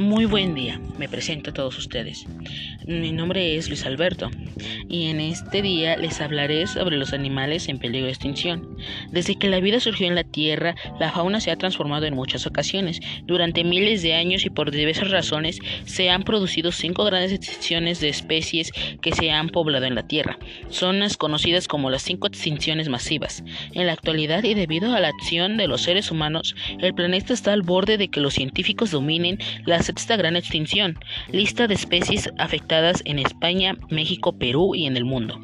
Muy buen día, me presento a todos ustedes. Mi nombre es Luis Alberto y en este día les hablaré sobre los animales en peligro de extinción. Desde que la vida surgió en la Tierra, la fauna se ha transformado en muchas ocasiones. Durante miles de años y por diversas razones se han producido cinco grandes extinciones de especies que se han poblado en la Tierra. Son las conocidas como las cinco extinciones masivas. En la actualidad y debido a la acción de los seres humanos, el planeta está al borde de que los científicos dominen las esta gran extinción, lista de especies afectadas en España, México, Perú y en el mundo.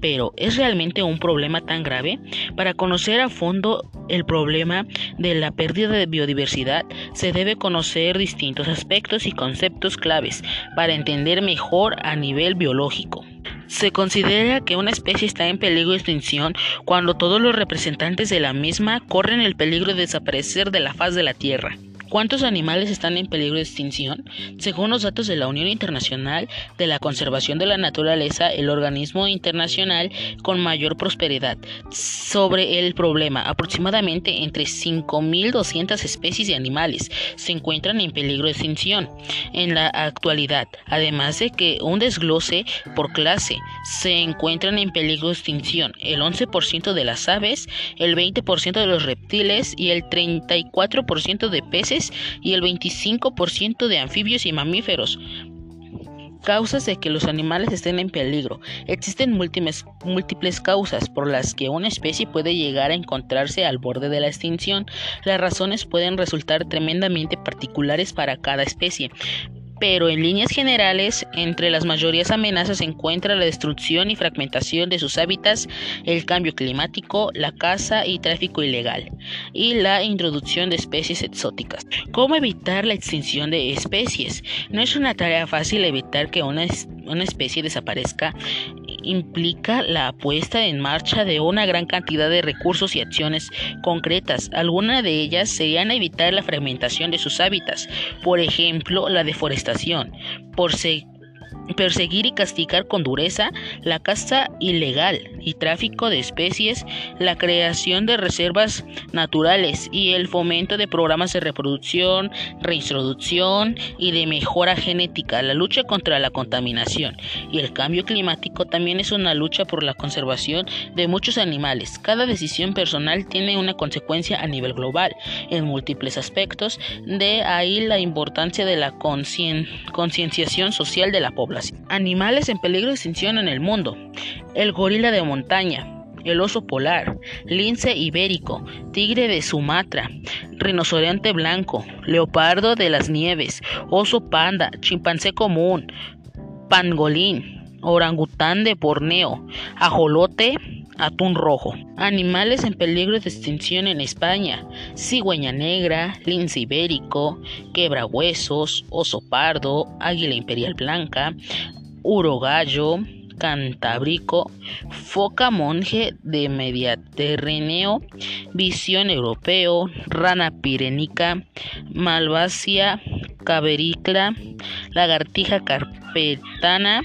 Pero, ¿es realmente un problema tan grave? Para conocer a fondo el problema de la pérdida de biodiversidad, se debe conocer distintos aspectos y conceptos claves para entender mejor a nivel biológico. Se considera que una especie está en peligro de extinción cuando todos los representantes de la misma corren el peligro de desaparecer de la faz de la Tierra. ¿Cuántos animales están en peligro de extinción? Según los datos de la Unión Internacional de la Conservación de la Naturaleza, el organismo internacional con mayor prosperidad sobre el problema, aproximadamente entre 5.200 especies de animales se encuentran en peligro de extinción en la actualidad, además de que un desglose por clase se encuentran en peligro de extinción el 11% de las aves, el 20% de los reptiles y el 34% de peces y el 25% de anfibios y mamíferos. Causas de que los animales estén en peligro. Existen múltiples, múltiples causas por las que una especie puede llegar a encontrarse al borde de la extinción. Las razones pueden resultar tremendamente particulares para cada especie, pero en líneas generales, entre las mayorías amenazas se encuentra la destrucción y fragmentación de sus hábitats, el cambio climático, la caza y tráfico ilegal, y la introducción de especies exóticas. ¿Cómo evitar la extinción de especies? No es una tarea fácil evitar que una, una especie desaparezca implica la puesta en marcha de una gran cantidad de recursos y acciones concretas. Algunas de ellas serían evitar la fragmentación de sus hábitats, por ejemplo, la deforestación, por, perseguir y castigar con dureza la caza ilegal y tráfico de especies, la creación de reservas naturales y el fomento de programas de reproducción, reintroducción y de mejora genética. La lucha contra la contaminación y el cambio climático también es una lucha por la conservación de muchos animales. Cada decisión personal tiene una consecuencia a nivel global en múltiples aspectos, de ahí la importancia de la concienciación social de la población. Animales en peligro de extinción en el mundo. El gorila de montaña, el oso polar, lince ibérico, tigre de Sumatra, rinoceronte blanco, leopardo de las nieves, oso panda, chimpancé común, pangolín, orangután de Borneo, ajolote, atún rojo. Animales en peligro de extinción en España: cigüeña negra, lince ibérico, quebrahuesos, oso pardo, águila imperial blanca, urogallo, cantábrico, foca monje de Mediterráneo, visión europeo, rana pirenica, malvasia cavericla, lagartija carpetana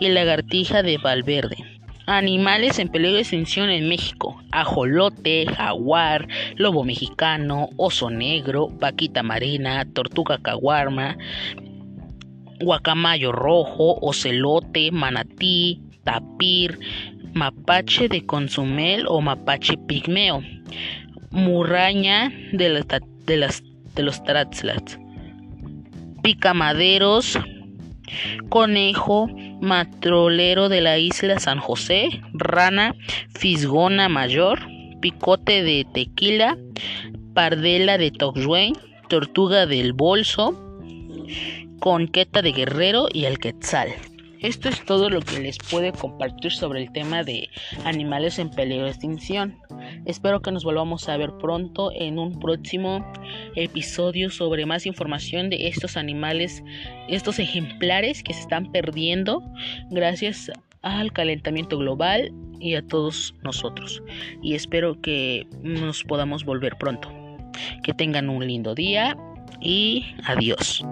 y lagartija de Valverde. Animales en peligro de extinción en México: ajolote, jaguar, lobo mexicano, oso negro, vaquita marina, tortuga caguarma, guacamayo rojo, ocelote, manatí, tapir, mapache de consumel o mapache pigmeo, murraña de, de, las, de los picamaderos, conejo, matrolero de la isla San José, rana, fisgona mayor, picote de tequila, pardela de Toxway, tortuga del bolso, conqueta de guerrero y el quetzal. Esto es todo lo que les puedo compartir sobre el tema de animales en peligro de extinción. Espero que nos volvamos a ver pronto en un próximo episodio sobre más información de estos animales, estos ejemplares que se están perdiendo gracias al calentamiento global y a todos nosotros. Y espero que nos podamos volver pronto. Que tengan un lindo día y adiós.